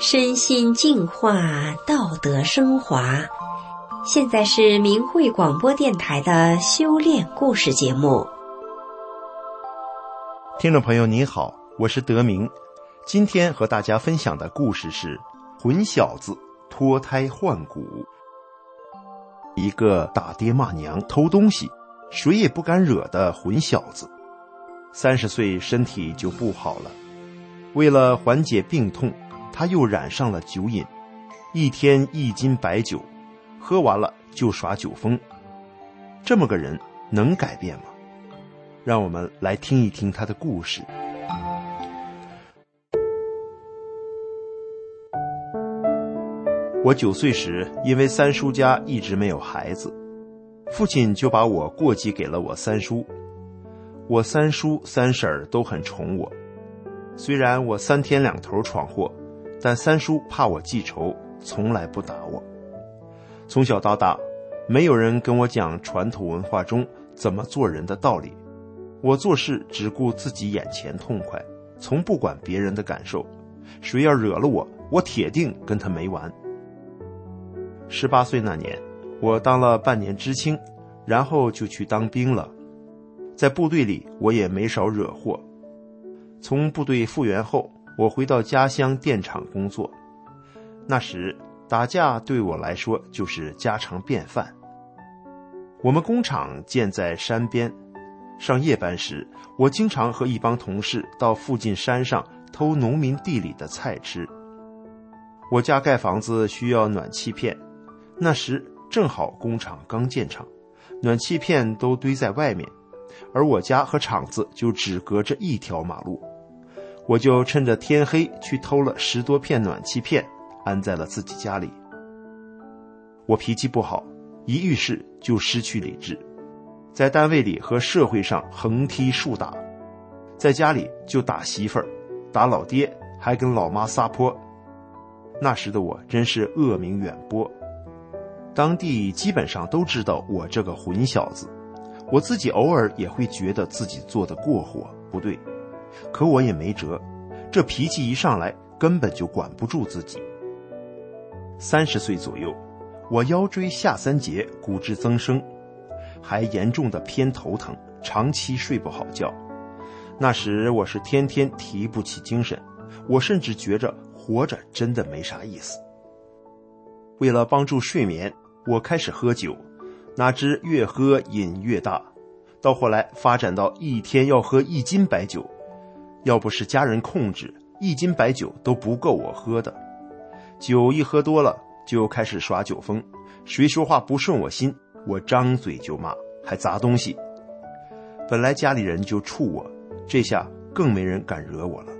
身心净化，道德升华。现在是明慧广播电台的修炼故事节目。听众朋友，你好，我是德明。今天和大家分享的故事是“混小子脱胎换骨”。一个打爹骂娘、偷东西，谁也不敢惹的混小子，三十岁身体就不好了。为了缓解病痛，他又染上了酒瘾，一天一斤白酒。喝完了就耍酒疯，这么个人能改变吗？让我们来听一听他的故事。我九岁时，因为三叔家一直没有孩子，父亲就把我过继给了我三叔。我三叔三婶儿都很宠我，虽然我三天两头闯祸，但三叔怕我记仇，从来不打我。从小到大，没有人跟我讲传统文化中怎么做人的道理。我做事只顾自己眼前痛快，从不管别人的感受。谁要惹了我，我铁定跟他没完。十八岁那年，我当了半年知青，然后就去当兵了。在部队里，我也没少惹祸。从部队复员后，我回到家乡电厂工作。那时。打架对我来说就是家常便饭。我们工厂建在山边，上夜班时，我经常和一帮同事到附近山上偷农民地里的菜吃。我家盖房子需要暖气片，那时正好工厂刚建厂，暖气片都堆在外面，而我家和厂子就只隔着一条马路，我就趁着天黑去偷了十多片暖气片。安在了自己家里。我脾气不好，一遇事就失去理智，在单位里和社会上横踢竖打，在家里就打媳妇儿、打老爹，还跟老妈撒泼。那时的我真是恶名远播，当地基本上都知道我这个混小子。我自己偶尔也会觉得自己做的过火不对，可我也没辙，这脾气一上来，根本就管不住自己。三十岁左右，我腰椎下三节骨质增生，还严重的偏头疼，长期睡不好觉。那时我是天天提不起精神，我甚至觉着活着真的没啥意思。为了帮助睡眠，我开始喝酒，哪知越喝瘾越大，到后来发展到一天要喝一斤白酒，要不是家人控制，一斤白酒都不够我喝的。酒一喝多了，就开始耍酒疯，谁说话不顺我心，我张嘴就骂，还砸东西。本来家里人就怵我，这下更没人敢惹我了，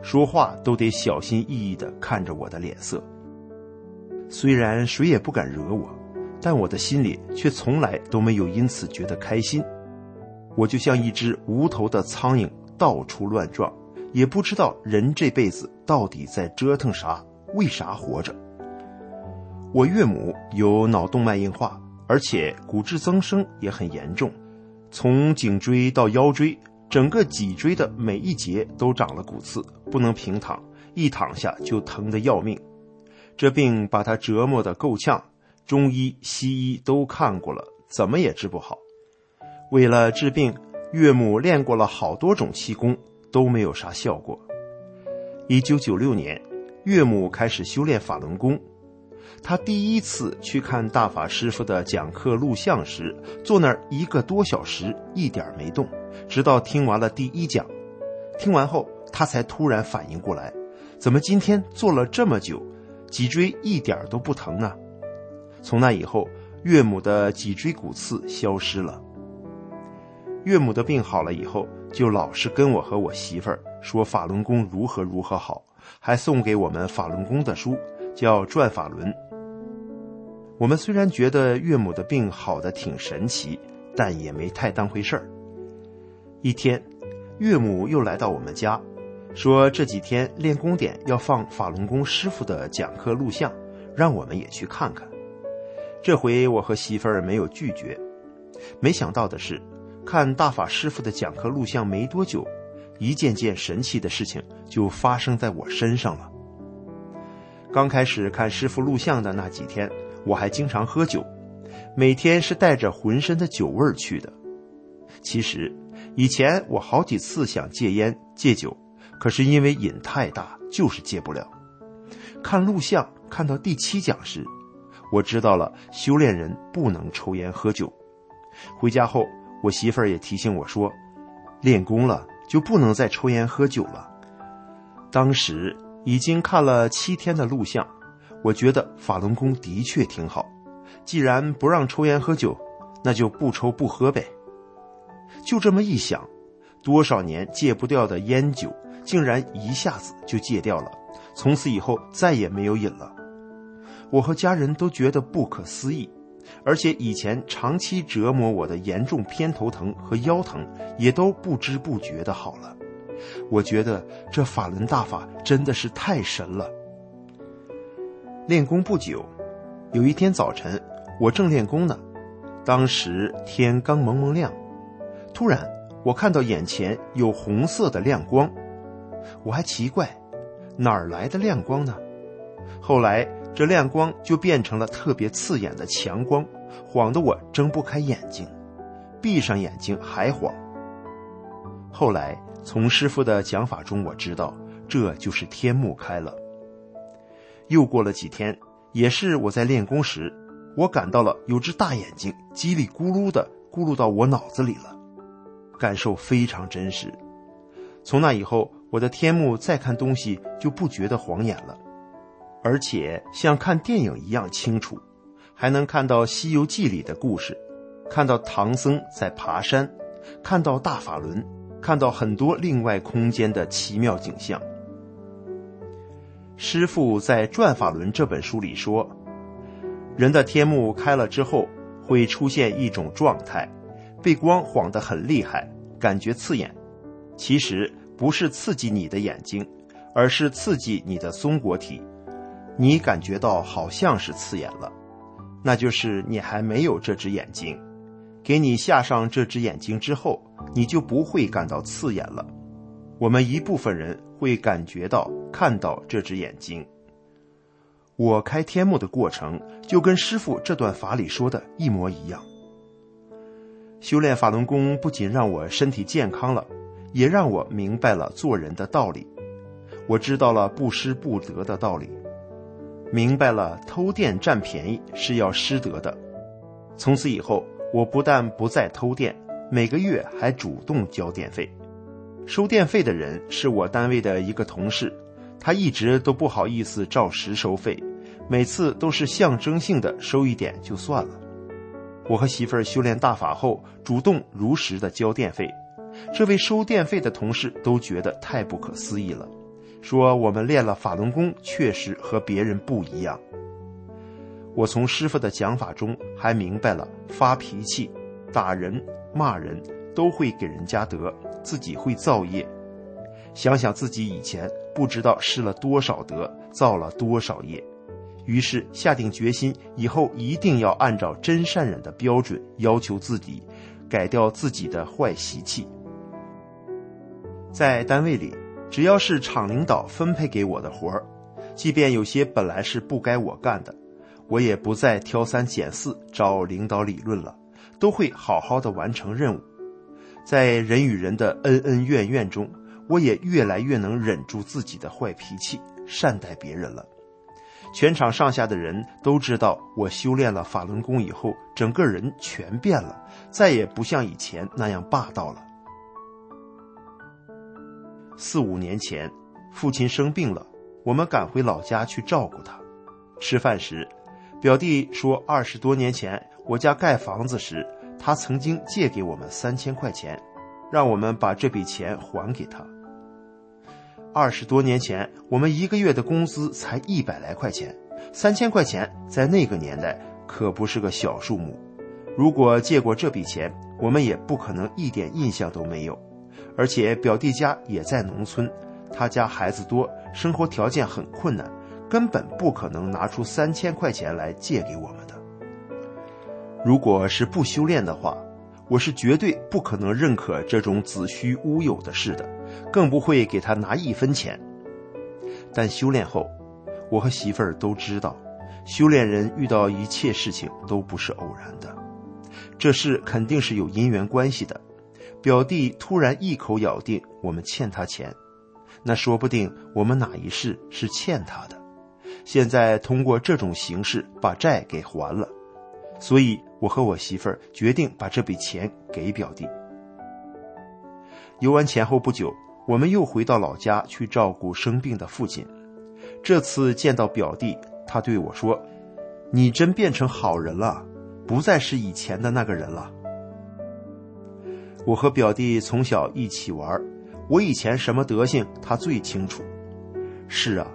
说话都得小心翼翼地看着我的脸色。虽然谁也不敢惹我，但我的心里却从来都没有因此觉得开心。我就像一只无头的苍蝇，到处乱撞，也不知道人这辈子到底在折腾啥。为啥活着？我岳母有脑动脉硬化，而且骨质增生也很严重，从颈椎到腰椎，整个脊椎的每一节都长了骨刺，不能平躺，一躺下就疼得要命。这病把他折磨得够呛，中医西医都看过了，怎么也治不好。为了治病，岳母练过了好多种气功，都没有啥效果。一九九六年。岳母开始修炼法轮功，他第一次去看大法师傅的讲课录像时，坐那儿一个多小时，一点没动，直到听完了第一讲。听完后，他才突然反应过来，怎么今天坐了这么久，脊椎一点都不疼呢？从那以后，岳母的脊椎骨刺消失了。岳母的病好了以后，就老是跟我和我媳妇儿说法轮功如何如何好。还送给我们法轮功的书，叫《转法轮》。我们虽然觉得岳母的病好的挺神奇，但也没太当回事儿。一天，岳母又来到我们家，说这几天练功点要放法轮功师傅的讲课录像，让我们也去看看。这回我和媳妇儿没有拒绝。没想到的是，看大法师傅的讲课录像没多久，一件件神奇的事情就发生在我身上了。刚开始看师傅录像的那几天，我还经常喝酒，每天是带着浑身的酒味儿去的。其实，以前我好几次想戒烟戒酒，可是因为瘾太大，就是戒不了。看录像看到第七讲时，我知道了修炼人不能抽烟喝酒。回家后，我媳妇儿也提醒我说，练功了就不能再抽烟喝酒了。当时。已经看了七天的录像，我觉得法轮功的确挺好。既然不让抽烟喝酒，那就不抽不喝呗。就这么一想，多少年戒不掉的烟酒，竟然一下子就戒掉了。从此以后再也没有瘾了。我和家人都觉得不可思议，而且以前长期折磨我的严重偏头疼和腰疼，也都不知不觉的好了。我觉得这法轮大法真的是太神了。练功不久，有一天早晨，我正练功呢，当时天刚蒙蒙亮，突然我看到眼前有红色的亮光，我还奇怪，哪儿来的亮光呢？后来这亮光就变成了特别刺眼的强光，晃得我睁不开眼睛，闭上眼睛还晃。后来。从师傅的讲法中，我知道这就是天目开了。又过了几天，也是我在练功时，我感到了有只大眼睛叽里咕噜的咕噜到我脑子里了，感受非常真实。从那以后，我的天目再看东西就不觉得晃眼了，而且像看电影一样清楚，还能看到《西游记》里的故事，看到唐僧在爬山，看到大法轮。看到很多另外空间的奇妙景象。师父在《转法轮》这本书里说，人的天目开了之后，会出现一种状态，被光晃得很厉害，感觉刺眼。其实不是刺激你的眼睛，而是刺激你的松果体，你感觉到好像是刺眼了，那就是你还没有这只眼睛。给你下上这只眼睛之后，你就不会感到刺眼了。我们一部分人会感觉到看到这只眼睛。我开天目的过程就跟师傅这段法里说的一模一样。修炼法轮功不仅让我身体健康了，也让我明白了做人的道理。我知道了不失不得的道理，明白了偷电占便宜是要失德的。从此以后。我不但不再偷电，每个月还主动交电费。收电费的人是我单位的一个同事，他一直都不好意思照实收费，每次都是象征性的收一点就算了。我和媳妇儿修炼大法后，主动如实的交电费，这位收电费的同事都觉得太不可思议了，说我们练了法轮功确实和别人不一样。我从师傅的讲法中还明白了，发脾气、打人、骂人都会给人家德，自己会造业。想想自己以前不知道失了多少德，造了多少业，于是下定决心，以后一定要按照真善忍的标准要求自己，改掉自己的坏习气。在单位里，只要是厂领导分配给我的活儿，即便有些本来是不该我干的。我也不再挑三拣四找领导理论了，都会好好的完成任务。在人与人的恩恩怨怨中，我也越来越能忍住自己的坏脾气，善待别人了。全场上下的人都知道，我修炼了法轮功以后，整个人全变了，再也不像以前那样霸道了。四五年前，父亲生病了，我们赶回老家去照顾他。吃饭时。表弟说，二十多年前我家盖房子时，他曾经借给我们三千块钱，让我们把这笔钱还给他。二十多年前，我们一个月的工资才一百来块钱，三千块钱在那个年代可不是个小数目。如果借过这笔钱，我们也不可能一点印象都没有。而且表弟家也在农村，他家孩子多，生活条件很困难。根本不可能拿出三千块钱来借给我们的。如果是不修炼的话，我是绝对不可能认可这种子虚乌有的事的，更不会给他拿一分钱。但修炼后，我和媳妇儿都知道，修炼人遇到一切事情都不是偶然的，这事肯定是有因缘关系的。表弟突然一口咬定我们欠他钱，那说不定我们哪一世是欠他的，现在通过这种形式把债给还了。所以，我和我媳妇儿决定把这笔钱给表弟。游完前后不久，我们又回到老家去照顾生病的父亲。这次见到表弟，他对我说：“你真变成好人了，不再是以前的那个人了。”我和表弟从小一起玩，我以前什么德行，他最清楚。是啊，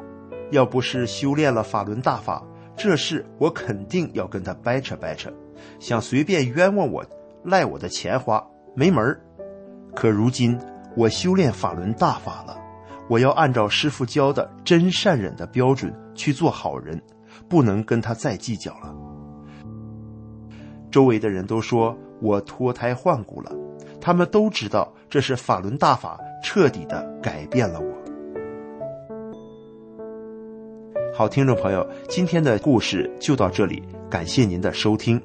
要不是修炼了法轮大法。这事我肯定要跟他掰扯掰扯，想随便冤枉我、赖我的钱花没门儿。可如今我修炼法轮大法了，我要按照师傅教的真善忍的标准去做好人，不能跟他再计较了。周围的人都说我脱胎换骨了，他们都知道这是法轮大法彻底的改变了我。好，听众朋友，今天的故事就到这里，感谢您的收听。